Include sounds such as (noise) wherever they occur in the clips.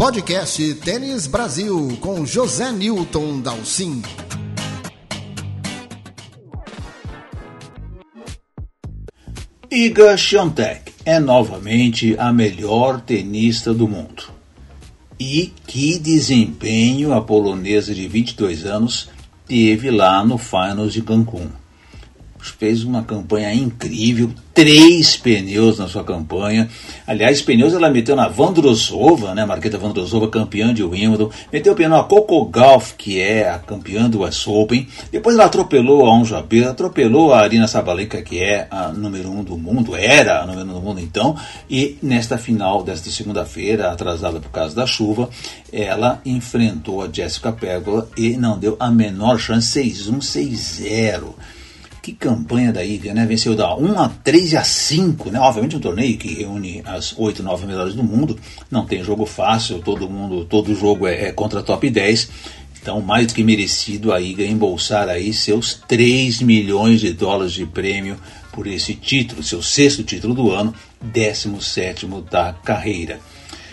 podcast Tênis Brasil com José Newton Dalcin. Iga Świątek é novamente a melhor tenista do mundo. E que desempenho a polonesa de 22 anos teve lá no Finals de Cancún fez uma campanha incrível, três pneus na sua campanha. Aliás, pneus ela meteu na Vandrosova, né, Marqueta Vandrosova, campeã de Wimbledon. Meteu pneu na Coco Golf, que é a campeã do US Open. Depois ela atropelou a Onja atropelou a Arina Sabalenka, que é a número um do mundo, era a número um do mundo então. E nesta final desta segunda-feira, atrasada por causa da chuva, ela enfrentou a Jessica Pegula e não deu a menor chance, 6-1, 6-0. Que campanha da Iga, né? Venceu da 1 a 3 a 5, né? Obviamente um torneio que reúne as 8, 9 melhores do mundo. Não tem jogo fácil, todo mundo, todo jogo é, é contra top 10. Então, mais do que merecido a Iga embolsar aí seus 3 milhões de dólares de prêmio por esse título, seu sexto título do ano, 17 da carreira.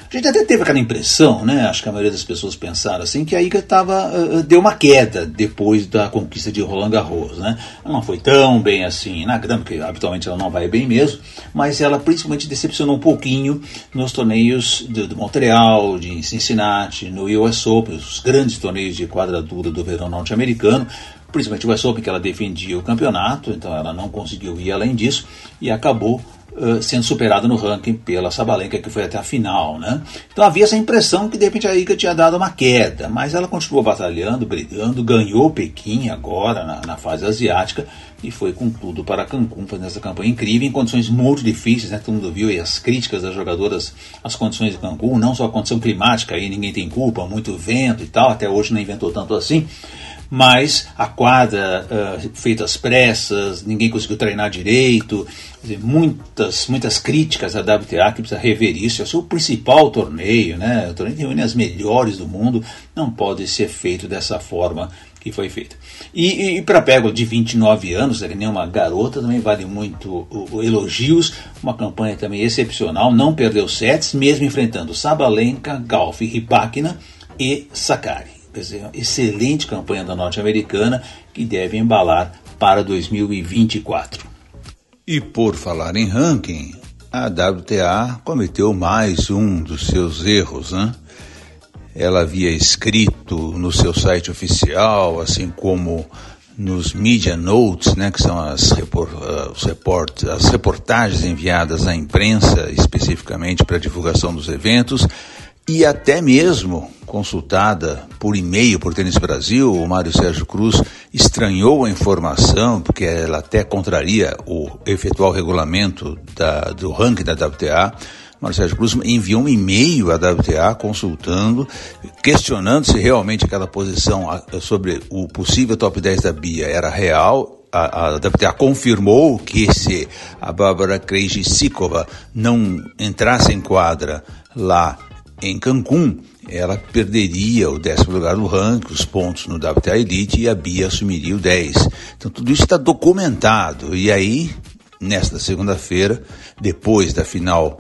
A gente até teve aquela impressão, né? Acho que a maioria das pessoas pensaram assim, que a Iga tava, uh, deu uma queda depois da conquista de Roland Garros, né? Ela não foi tão bem assim na grama, porque habitualmente ela não vai bem mesmo, mas ela principalmente decepcionou um pouquinho nos torneios de, de Montreal, de Cincinnati, no US Open, os grandes torneios de quadradura do verão norte-americano, principalmente o US Open, que ela defendia o campeonato, então ela não conseguiu ir além disso e acabou uh, sendo superada no ranking pela Sabalenka, que foi até a final. Né? Então havia essa impressão que de repente a Iga tinha dado uma queda, mas ela continuou batalhando, brigando, ganhou Pequim agora na, na fase asiática e foi com tudo para Cancún, fazendo essa campanha incrível, em condições muito difíceis, né? todo mundo viu e as críticas das jogadoras às condições de Cancún, não só a condição climática, aí ninguém tem culpa, muito vento e tal, até hoje não inventou tanto assim, mas a quadra uh, feita às pressas, ninguém conseguiu treinar direito, muitas, muitas críticas à WTA que precisa rever isso. É o seu principal torneio, né? O torneio que reúne as melhores do mundo, não pode ser feito dessa forma que foi feita. E, e, e para Pego de 29 anos, que nem uma garota, também vale muito o, o elogios. Uma campanha também excepcional, não perdeu sets, mesmo enfrentando Sabalenka, Galf, Ripakina e Sakari. Quer dizer, excelente campanha da norte-americana que deve embalar para 2024. E por falar em ranking, a WTA cometeu mais um dos seus erros, né? Ela havia escrito no seu site oficial, assim como nos media notes, né, que são as, report, uh, report, as reportagens enviadas à imprensa especificamente para divulgação dos eventos, e até mesmo consultada por e-mail por Tênis Brasil, o Mário Sérgio Cruz estranhou a informação, porque ela até contraria o efetual regulamento da, do ranking da WTA. Sérgio Cruz enviou um e-mail à WTA consultando, questionando se realmente aquela posição sobre o possível top 10 da Bia era real a, a WTA confirmou que se a Bárbara Krejcikova não entrasse em quadra lá em Cancún, ela perderia o décimo lugar no ranking, os pontos no WTA Elite e a Bia assumiria o 10. Então tudo isso está documentado. E aí, nesta segunda-feira, depois da final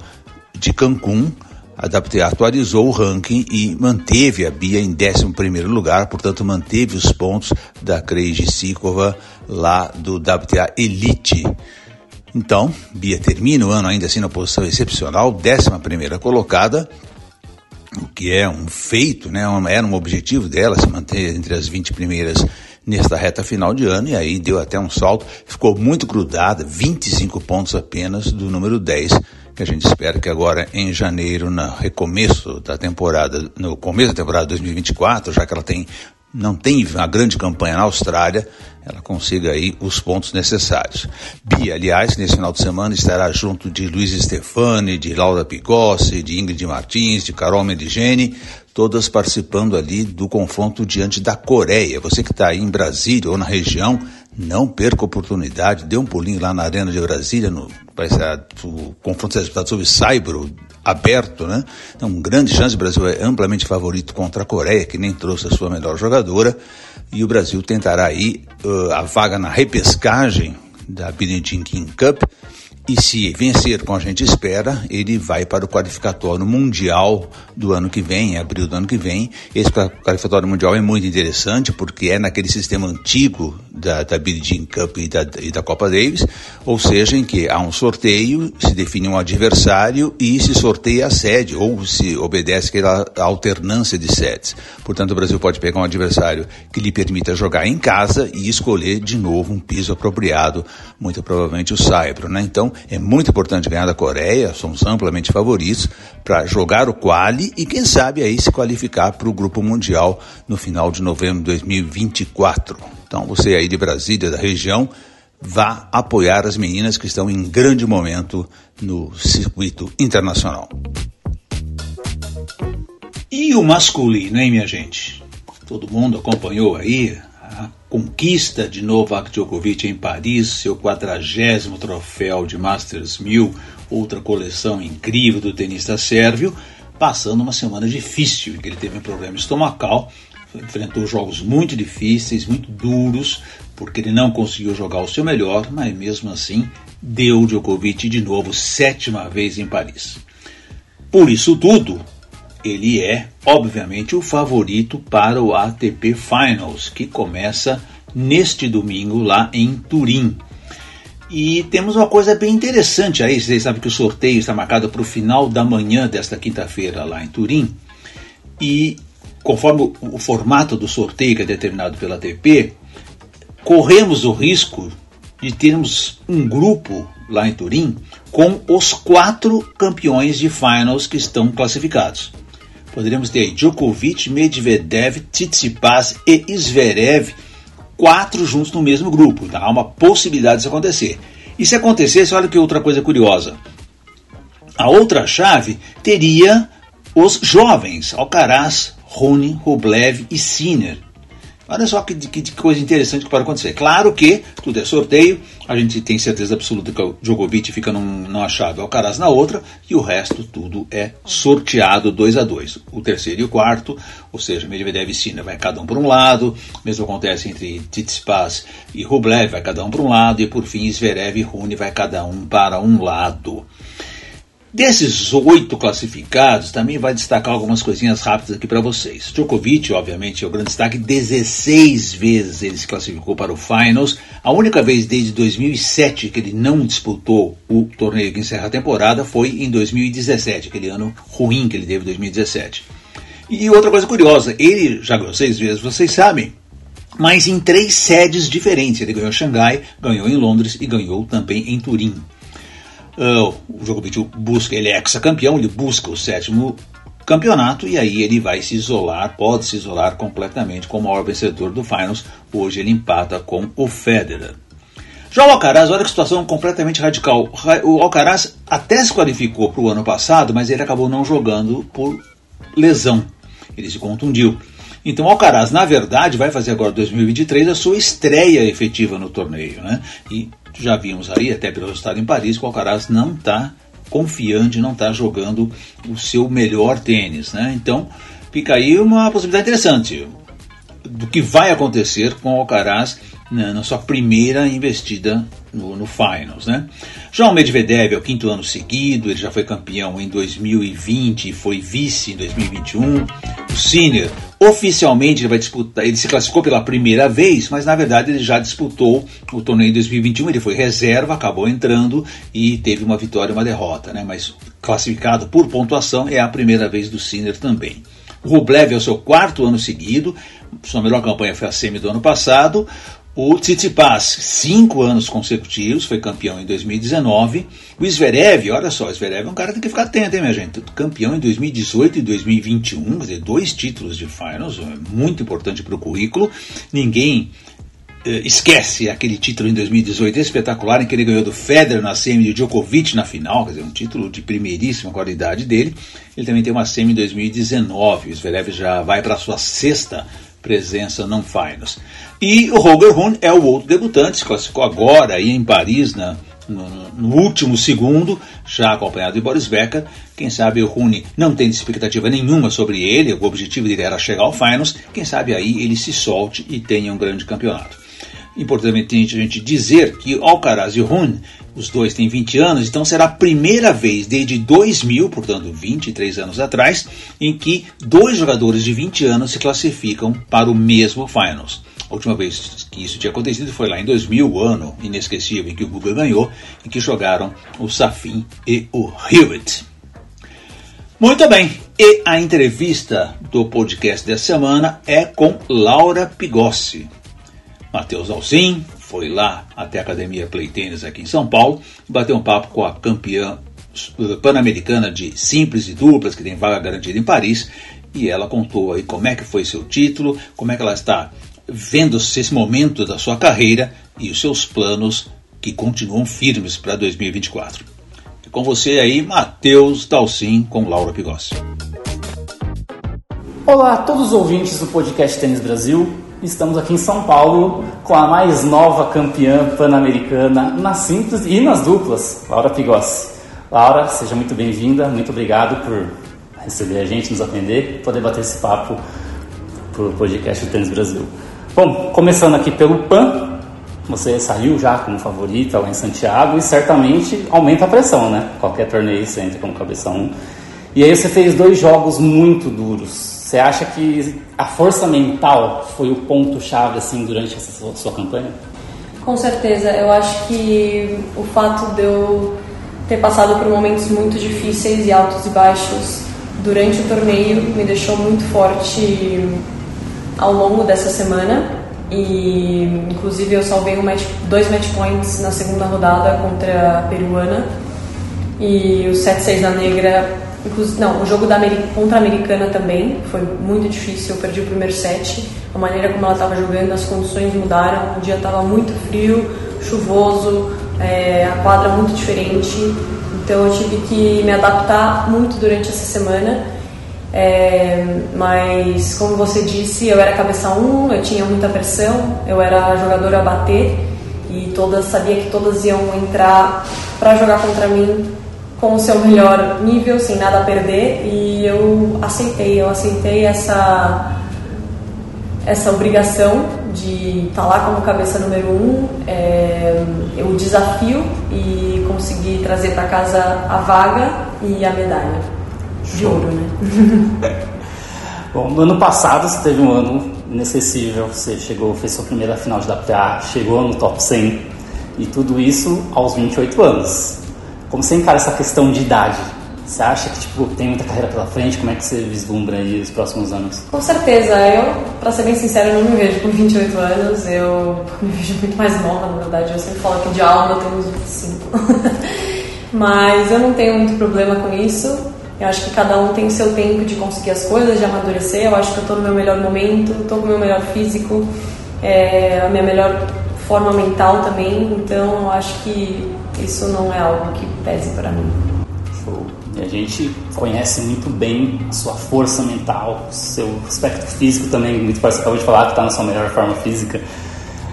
de Cancún, a WTA atualizou o ranking e manteve a Bia em 11 lugar, portanto manteve os pontos da Krejcikova lá do WTA Elite. Então, Bia termina o ano ainda assim na posição excepcional, 11 colocada, o que é um feito, né? era um objetivo dela se manter entre as 20 primeiras nesta reta final de ano, e aí deu até um salto, ficou muito grudada, 25 pontos apenas do número 10, que a gente espera que agora em janeiro, no recomeço da temporada, no começo da temporada 2024, já que ela tem não tem uma grande campanha na Austrália, ela consiga aí os pontos necessários. Bia, aliás, nesse final de semana estará junto de Luiz Stefani, de Laura Pigossi, de Ingrid Martins, de Carol Medigeni, todas participando ali do confronto diante da Coreia. Você que está aí em Brasília ou na região, não perca a oportunidade, dê um pulinho lá na Arena de Brasília, no, vai ser, o confronto será disputado sobre Saibro, aberto, né? Então, grande chance, o Brasil é amplamente favorito contra a Coreia, que nem trouxe a sua melhor jogadora, e o Brasil tentará aí uh, a vaga na repescagem da Billie Jean King Cup, E se vencer, como a gente espera, ele vai para o qualificatório mundial do ano que vem, em abril do ano que vem. Esse qualificatório mundial é muito interessante porque é naquele sistema antigo da, da Billie Jean Cup e da, e da Copa Davis, ou seja, em que há um sorteio, se define um adversário e se sorteia a sede, ou se obedece aquela alternância de sedes. Portanto, o Brasil pode pegar um adversário que lhe permita jogar em casa e escolher de novo um piso apropriado, muito provavelmente o Saibro, né? Então, é muito importante ganhar da Coreia, somos amplamente favoritos para jogar o quali e quem sabe aí se qualificar para o grupo mundial no final de novembro de 2024. Então você aí de Brasília, da região, vá apoiar as meninas que estão em grande momento no circuito internacional. E o masculino, hein, minha gente? Todo mundo acompanhou aí conquista de Novak Djokovic em Paris, seu quadragésimo troféu de Masters 1000, outra coleção incrível do tenista sérvio, passando uma semana difícil, em que ele teve um problema estomacal, enfrentou jogos muito difíceis, muito duros, porque ele não conseguiu jogar o seu melhor, mas mesmo assim deu Djokovic de novo sétima vez em Paris. Por isso tudo, ele é, obviamente, o favorito para o ATP Finals, que começa neste domingo lá em Turim. E temos uma coisa bem interessante aí, vocês sabem que o sorteio está marcado para o final da manhã desta quinta-feira lá em Turim. E conforme o, formato do sorteio que é determinado pela ATP, corremos o risco de termos um grupo lá em Turim com os quatro campeões de finals que estão classificados poderíamos ter Djokovic, Medvedev, Tsitsipas e Zverev, quatro juntos no mesmo grupo. Tá? Há uma possibilidade disso acontecer. E se acontecesse, olha que outra coisa curiosa. A outra chave teria os jovens, Alcaraz, Rune, Rublev e Sinner. Olha só que, que, que, coisa interessante que pode acontecer. Claro que tudo é sorteio, a gente tem certeza absoluta que o Djokovic fica num, numa chave, o Alcaraz na outra, e o resto tudo é sorteado 2 a 2 O terceiro e o quarto, ou seja, Medvedev e Sinner vai cada um por um lado, mesmo acontece entre Tsitsipas e Rublev, vai cada um por um lado, e por fim Zverev e Rune vai cada um para um lado. Desses oito classificados, também vai destacar algumas coisinhas rápidas aqui para vocês. Djokovic, obviamente, é o grande destaque. 16 vezes ele se classificou para o Finals. A única vez desde 2007 que ele não disputou o torneio que encerra a temporada foi em 2017, aquele ano ruim que ele teve em 2017. E outra coisa curiosa, ele já ganhou seis vezes, vocês sabem, mas em três sedes diferentes. Ele ganhou em Xangai, ganhou em Londres e ganhou também em Turim. Uh, o Djokovic busca, ele é ex-campeão, ele busca o sétimo campeonato e aí ele vai se isolar, pode se isolar completamente como o maior vencedor do Finals. Hoje ele empata com o Federer. Já o Alcaraz, olha que situação completamente radical. O Alcaraz até se qualificou para o ano passado, mas ele acabou não jogando por lesão. Ele se contundiu. Então o Alcaraz, na verdade, vai fazer agora 2023 a sua estreia efetiva no torneio. Né? E já vimos aí, até pelo resultado em Paris, que o Alcaraz não está confiante, não está jogando o seu melhor tênis. Né? Então fica aí uma possibilidade interessante do que vai acontecer com o Alcaraz na sua primeira investida no, no, Finals. Né? Já o Medvedev é o quinto ano seguido, ele já foi campeão em 2020 e foi vice em 2021. O Sinner, oficialmente, ele vai disputar, ele se classificou pela primeira vez, mas na verdade ele já disputou o torneio em 2021, ele foi reserva, acabou entrando e teve uma vitória e uma derrota, né? mas classificado por pontuação é a primeira vez do Sinner também. O Rublev é o seu quarto ano seguido, sua melhor campanha foi a semi do ano passado. O Tsitsipas, cinco anos consecutivos, foi campeão em 2019. O Zverev, olha só, o Zverev é um cara que tem que ficar atento, hein, minha gente? Campeão em 2018 e 2021, quer dizer, dois títulos de finals, é muito importante para o currículo. Ninguém eh, esquece aquele título em 2018 espetacular, em que ele ganhou do Federer na semi de Djokovic na final, quer dizer, um título de primeiríssima qualidade dele. Ele também tem uma semi em 2019. O Zverev já vai para a sua sexta presença não finals. E o Roger Rune é o outro debutante, se classificou agora aí em Paris, na, no, no, último segundo, já acompanhado de Boris Becker. Quem sabe o Rune não tem expectativa nenhuma sobre ele, o objetivo dele era chegar ao finals. Quem sabe aí ele se solte e tenha um grande campeonato. Importante a gente dizer que Alcaraz e Rune, os dois têm 20 anos, então será a primeira vez desde 2000, portanto 23 anos atrás, em que dois jogadores de 20 anos se classificam para o mesmo Finals. A última vez que isso tinha acontecido foi lá em 2000, o ano inesquecível em que o Guga ganhou, em que jogaram o Safin e o Hewitt. Muito bem, e a entrevista do podcast dessa semana é com Laura Pigossi. Matheus Alcim foi lá até a Academia Play aqui em São Paulo e bateu um papo com a campeã pan-americana de simples e duplas, que tem vaga garantida em Paris, e ela contou aí como é que foi seu título, como é que ela está vendo esse momento da sua carreira e os seus planos que continuam firmes para 2024. E com você aí, Matheus Dalcin com Laura Pigossi. Olá a todos os ouvintes do podcast Tênis Brasil. Estamos aqui em São Paulo com a mais nova campeã pan-americana nas simples e nas duplas, Laura Pigossi. Laura, seja muito bem-vinda, muito obrigado por receber a gente, nos atender, poder bater esse papo para o podcast Tênis Brasil. Bom, começando aqui pelo PAN, você saiu já como favorita lá em Santiago e certamente aumenta a pressão, né? Qualquer torneio você entra como cabeça 1. E aí você fez dois jogos muito duros você acha que a força mental foi o ponto-chave assim durante essa sua, sua campanha? Com certeza. Eu acho que o fato de eu ter passado por momentos muito difíceis e altos e baixos durante o torneio me deixou muito forte ao longo dessa semana e inclusive eu salvei um match, dois match points na segunda rodada contra a peruana e o 7-6 da negra não, o jogo da contra a americana também foi muito difícil. Eu perdi o primeiro set. A maneira como ela estava jogando, as condições mudaram. O dia estava muito frio, chuvoso, é, a quadra muito diferente. Então eu tive que me adaptar muito durante essa semana. É, mas como você disse, eu era cabeça 1, eu tinha muita pressão, eu era jogadora a bater e todas sabia que todas iam entrar para jogar contra mim com o seu melhor nível, sem nada a perder, e eu aceitei, eu aceitei essa essa obrigação de estar tá lá como cabeça número um, é, o desafio e conseguir trazer para casa a vaga e a medalha de ouro, né? (laughs) Bom, no ano passado você teve um ano inacessível, você chegou, fez sua primeira final de WTA, chegou no top 100 e tudo isso aos 28 anos. Como você encara essa questão de idade? Você acha que tipo, tem muita carreira pela frente? Como é que você vislumbra aí os próximos anos? Com certeza. Eu, para ser bem sincero, não me vejo com 28 anos. Eu (laughs) me vejo muito mais nova, na verdade. Eu sempre falo que de alma eu tenho uns 25. (laughs) Mas eu não tenho muito problema com isso. Eu acho que cada um tem o seu tempo de conseguir as coisas, de amadurecer. Eu acho que eu estou no meu melhor momento, estou com o meu melhor físico, é, a minha melhor forma mental também. Então, eu acho que isso não é algo que pese para mim. Show. E a gente conhece muito bem a sua força mental, seu aspecto físico também, muito parece acabou de falar que está na sua melhor forma física.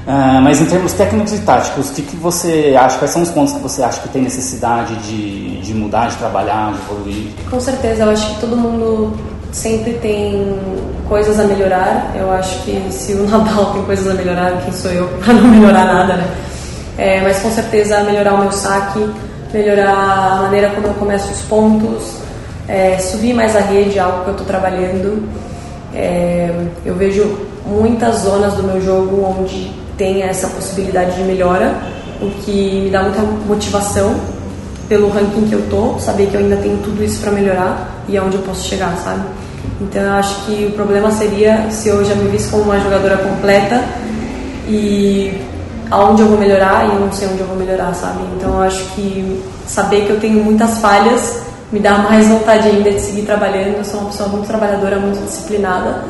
Uh, mas em termos técnicos e táticos, o que, que você acha? Quais são os pontos que você acha que tem necessidade de, de mudar, de trabalhar, de evoluir? Com certeza, eu acho que todo mundo sempre tem coisas a melhorar. Eu acho que se o (laughs) Nadal tem coisas a melhorar, quem sou eu para não melhorar nada, né? É, mas com certeza melhorar o meu saque, melhorar a maneira como eu começo os pontos, é, subir mais a rede, algo que eu estou trabalhando. É, eu vejo muitas zonas do meu jogo onde tem essa possibilidade de melhora, o que me dá muita motivação pelo ranking que eu tô, saber que eu ainda tenho tudo isso para melhorar e aonde eu posso chegar, sabe? Então eu acho que o problema seria se eu já me visse como uma jogadora completa e aonde eu vou melhorar e eu não sei onde eu vou melhorar, sabe? Então eu acho que saber que eu tenho muitas falhas me dá mais vontade ainda de seguir trabalhando. Eu sou uma pessoa muito trabalhadora, muito disciplinada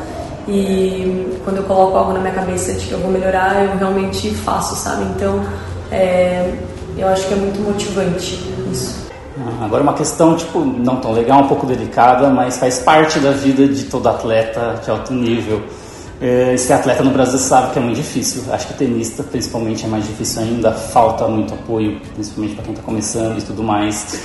e quando eu coloco algo na minha cabeça de que eu vou melhorar, eu realmente faço, sabe? Então é, eu acho que é muito motivante isso. Ah, agora uma questão tipo não tão legal, um pouco delicada, mas faz parte da vida de todo atleta de alto nível é, ser atleta no Brasil sabe que é muito difícil. Acho que tenista, principalmente, é mais difícil ainda. Falta muito apoio, principalmente para quem está começando e tudo mais.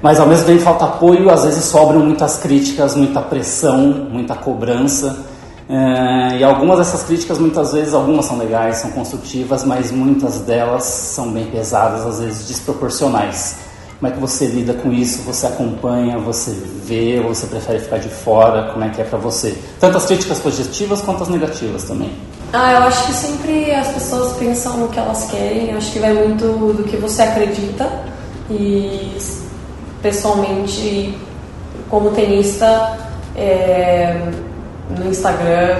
Mas ao mesmo tempo falta apoio, às vezes sobram muitas críticas, muita pressão, muita cobrança. É, e algumas dessas críticas, muitas vezes, algumas são legais, são construtivas, mas muitas delas são bem pesadas, às vezes desproporcionais. Como é que você lida com isso? Você acompanha, você vê, ou você prefere ficar de fora? Como é que é para você? Tanto as críticas positivas quanto as negativas também. Ah, eu acho que sempre as pessoas pensam no que elas querem. Eu acho que vai muito do que você acredita. E pessoalmente, como tenista, é, no Instagram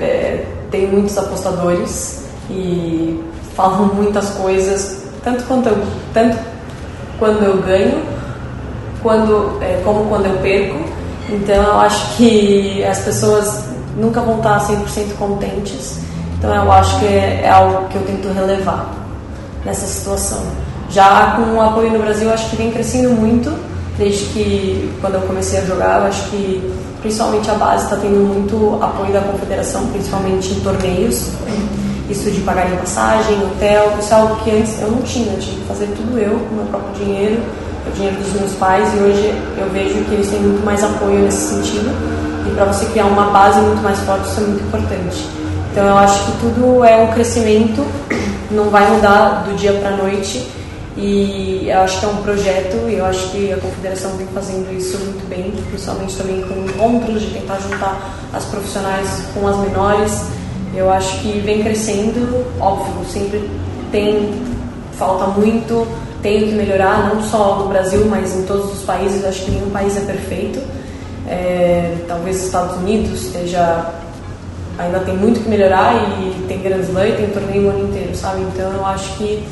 é, tem muitos apostadores e falam muitas coisas, tanto quanto eu, tanto quando eu ganho, quando, é, como quando eu perco. Então eu acho que as pessoas nunca vão estar 100% contentes. Então eu acho que é, é algo que eu tento relevar nessa situação. Já com o apoio no Brasil, eu acho que vem crescendo muito desde que quando eu comecei a jogar. Eu acho que principalmente a base está tendo muito apoio da confederação, principalmente em torneios. Isso de pagar em passagem, hotel, isso é algo que antes eu não tinha, eu tinha que fazer tudo eu, com meu próprio dinheiro, o dinheiro dos meus pais, e hoje eu vejo que eles têm muito mais apoio nesse sentido. E para você criar uma base muito mais forte, isso é muito importante. Então eu acho que tudo é um crescimento, não vai mudar do dia para a noite e eu acho que é um projeto e eu acho que a confederação vem fazendo isso muito bem, principalmente também com encontros de tentar juntar as profissionais com as menores. Eu acho que vem crescendo, óbvio, sempre tem falta muito, tem que melhorar, não só no Brasil, mas em todos os países. Eu acho que nenhum país é perfeito. É, talvez os Estados Unidos esteja ainda tem muito que melhorar e tem Grand Slam e tem torneio o ano inteiro, sabe? Então eu acho que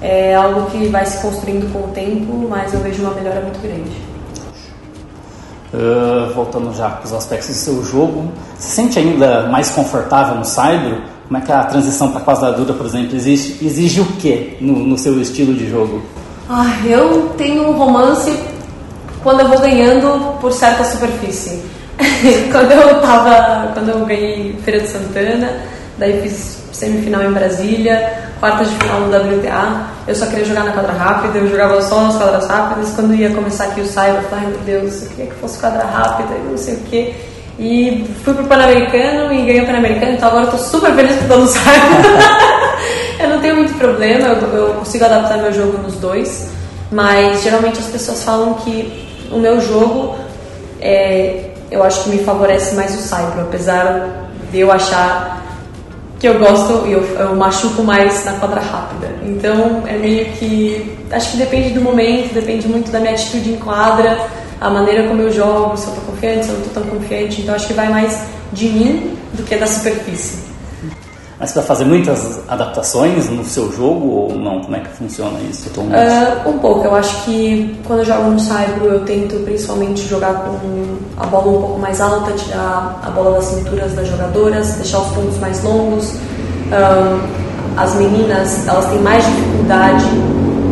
é algo que vai se construindo com o tempo, mas eu vejo uma melhora muito grande. Uh, voltando já para os aspectos do seu jogo, se sente ainda mais confortável no Cyber? Como é que a transição para a quadradura, por exemplo, exige, exige o que no, no, seu estilo de jogo? Ah, eu tenho um romance quando eu vou ganhando por certa superfície. (laughs) quando eu tava, quando eu ganhei Feira de Santana, daí fiz semifinal em Brasília, quartas de final no WTA, eu só queria jogar na quadra rápida, eu jogava só nas quadras rápidas. Quando ia começar aqui o Cyber, eu falei, ai meu Deus, eu queria que fosse quadra rápida e não sei o que. E fui pro Pan-Americano e ganhei o Pan-Americano, então agora eu tô super feliz tô no Cyber. (laughs) eu não tenho muito problema, eu, eu consigo adaptar meu jogo nos dois, mas geralmente as pessoas falam que o meu jogo, é, eu acho que me favorece mais o Cyber, apesar de eu achar que eu gosto e eu, eu machuco mais na quadra rápida. Então é meio que. Acho que depende do momento, depende muito da minha atitude em quadra, a maneira como eu jogo, se eu tô confiante, se eu não tô tão confiante. Então acho que vai mais de mim do que da superfície. Mas para fazer muitas adaptações no seu jogo ou não? Como é que funciona isso? Uh, um pouco. Eu acho que quando eu jogo no Saibro eu tento principalmente jogar com a bola um pouco mais alta, tirar a bola das cinturas das jogadoras, deixar os pontos mais longos. Uh, as meninas elas têm mais dificuldade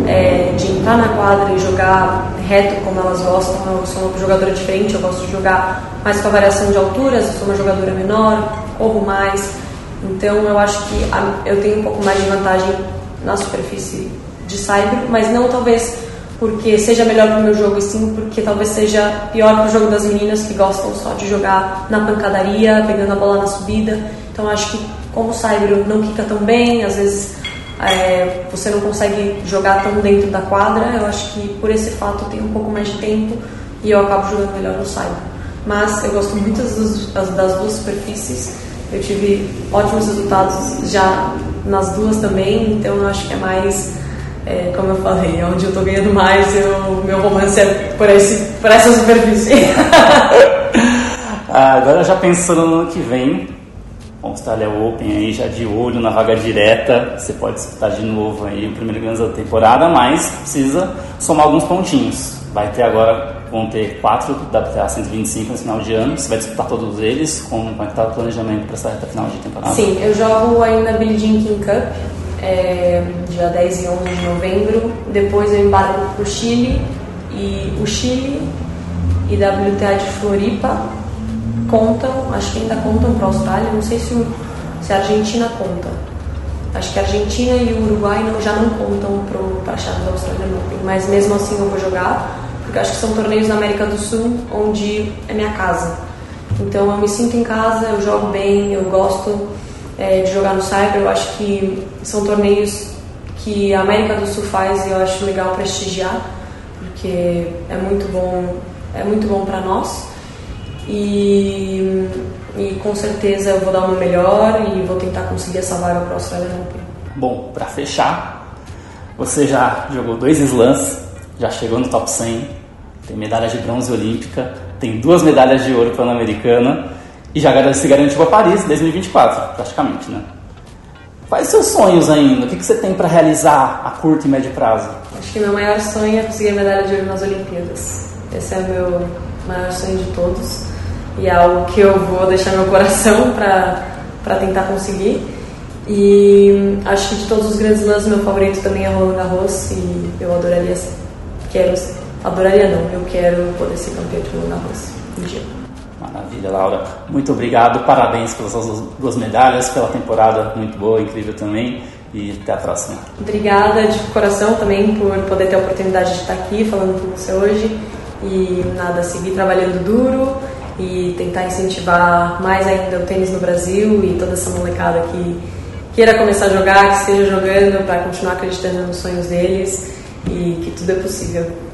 é, de entrar na quadra e jogar reto como elas gostam. Eu sou uma jogadora diferente, eu gosto de jogar mais com a variação de alturas, eu sou uma jogadora menor, corro mais. Então eu acho que eu tenho um pouco mais de vantagem na superfície de cyber, mas não talvez porque seja melhor para o meu jogo, e sim porque talvez seja pior para o jogo das meninas que gostam só de jogar na pancadaria, pegando a bola na subida. Então acho que como o cyber não quica tão bem, às vezes é, você não consegue jogar tão dentro da quadra, eu acho que por esse fato tenho um pouco mais de tempo e eu acabo jogando melhor no cyber. Mas eu gosto muito das, das duas superfícies eu tive ótimos resultados já nas duas também, então eu acho que é mais, é, como eu falei, onde eu estou ganhando mais, o meu romance é por, esse, por essa superfície. (laughs) Ah, agora já pensando no ano que vem, Austrália Open aí já de olho na vaga direta, você pode disputar de novo aí o primeiro grande da temporada, mas precisa somar alguns pontinhos. Vai ter agora vão ter quatro WTA 125 no final de ano. Você vai disputar todos eles? Como, como é que está o planejamento para essa reta final de temporada? Sim, eu jogo ainda Billie Jean King Cup, é, dia 10 e 11 de novembro. Depois eu embarco para o Chile. E o Chile e WTA de Floripa contam, acho que ainda contam para a Austrália. Não sei se, se a Argentina conta. Acho que a Argentina e o Uruguai não, já não contam para a chave da Austrália Open, mas mesmo assim eu vou jogar porque acho que são torneios na América do Sul onde é minha casa. Então eu me sinto em casa, eu jogo bem, eu gosto é, de jogar no Cyber. Eu acho que são torneios que a América do Sul faz e eu acho legal prestigiar, porque é muito bom, é muito bom para nós. E, e com certeza eu vou dar o meu melhor e vou tentar conseguir essa vaga para o Australian Open. Bom, para fechar, você já jogou dois slams, já chegou no top 100, tem medalha de bronze olímpica, tem duas medalhas de ouro pan-americana e já se garantiu para Paris 2024, praticamente, né? Quais seus sonhos ainda? O que, você tem para realizar a curto e médio prazo? Acho que meu maior sonho é conseguir a medalha de ouro nas Olimpíadas. Esse é o meu maior sonho de todos e é algo que eu vou deixar meu coração (laughs) para tentar conseguir. E acho que de todos os grandes lãs, meu favorito também é Roland Garros e eu adoraria, quero, adoraria não, eu quero poder ser campeão de Roland Garros um dia. Maravilha, Laura. Muito obrigado, parabéns pelas suas duas medalhas, pela temporada muito boa, incrível também. E até a próxima. Obrigada de coração também por poder ter a oportunidade de estar aqui falando com você hoje. E nada, seguir trabalhando duro e tentar incentivar mais ainda o tênis no Brasil e toda essa molecada que queira começar a jogar, que esteja jogando para continuar acreditando nos sonhos deles e que tudo é possível.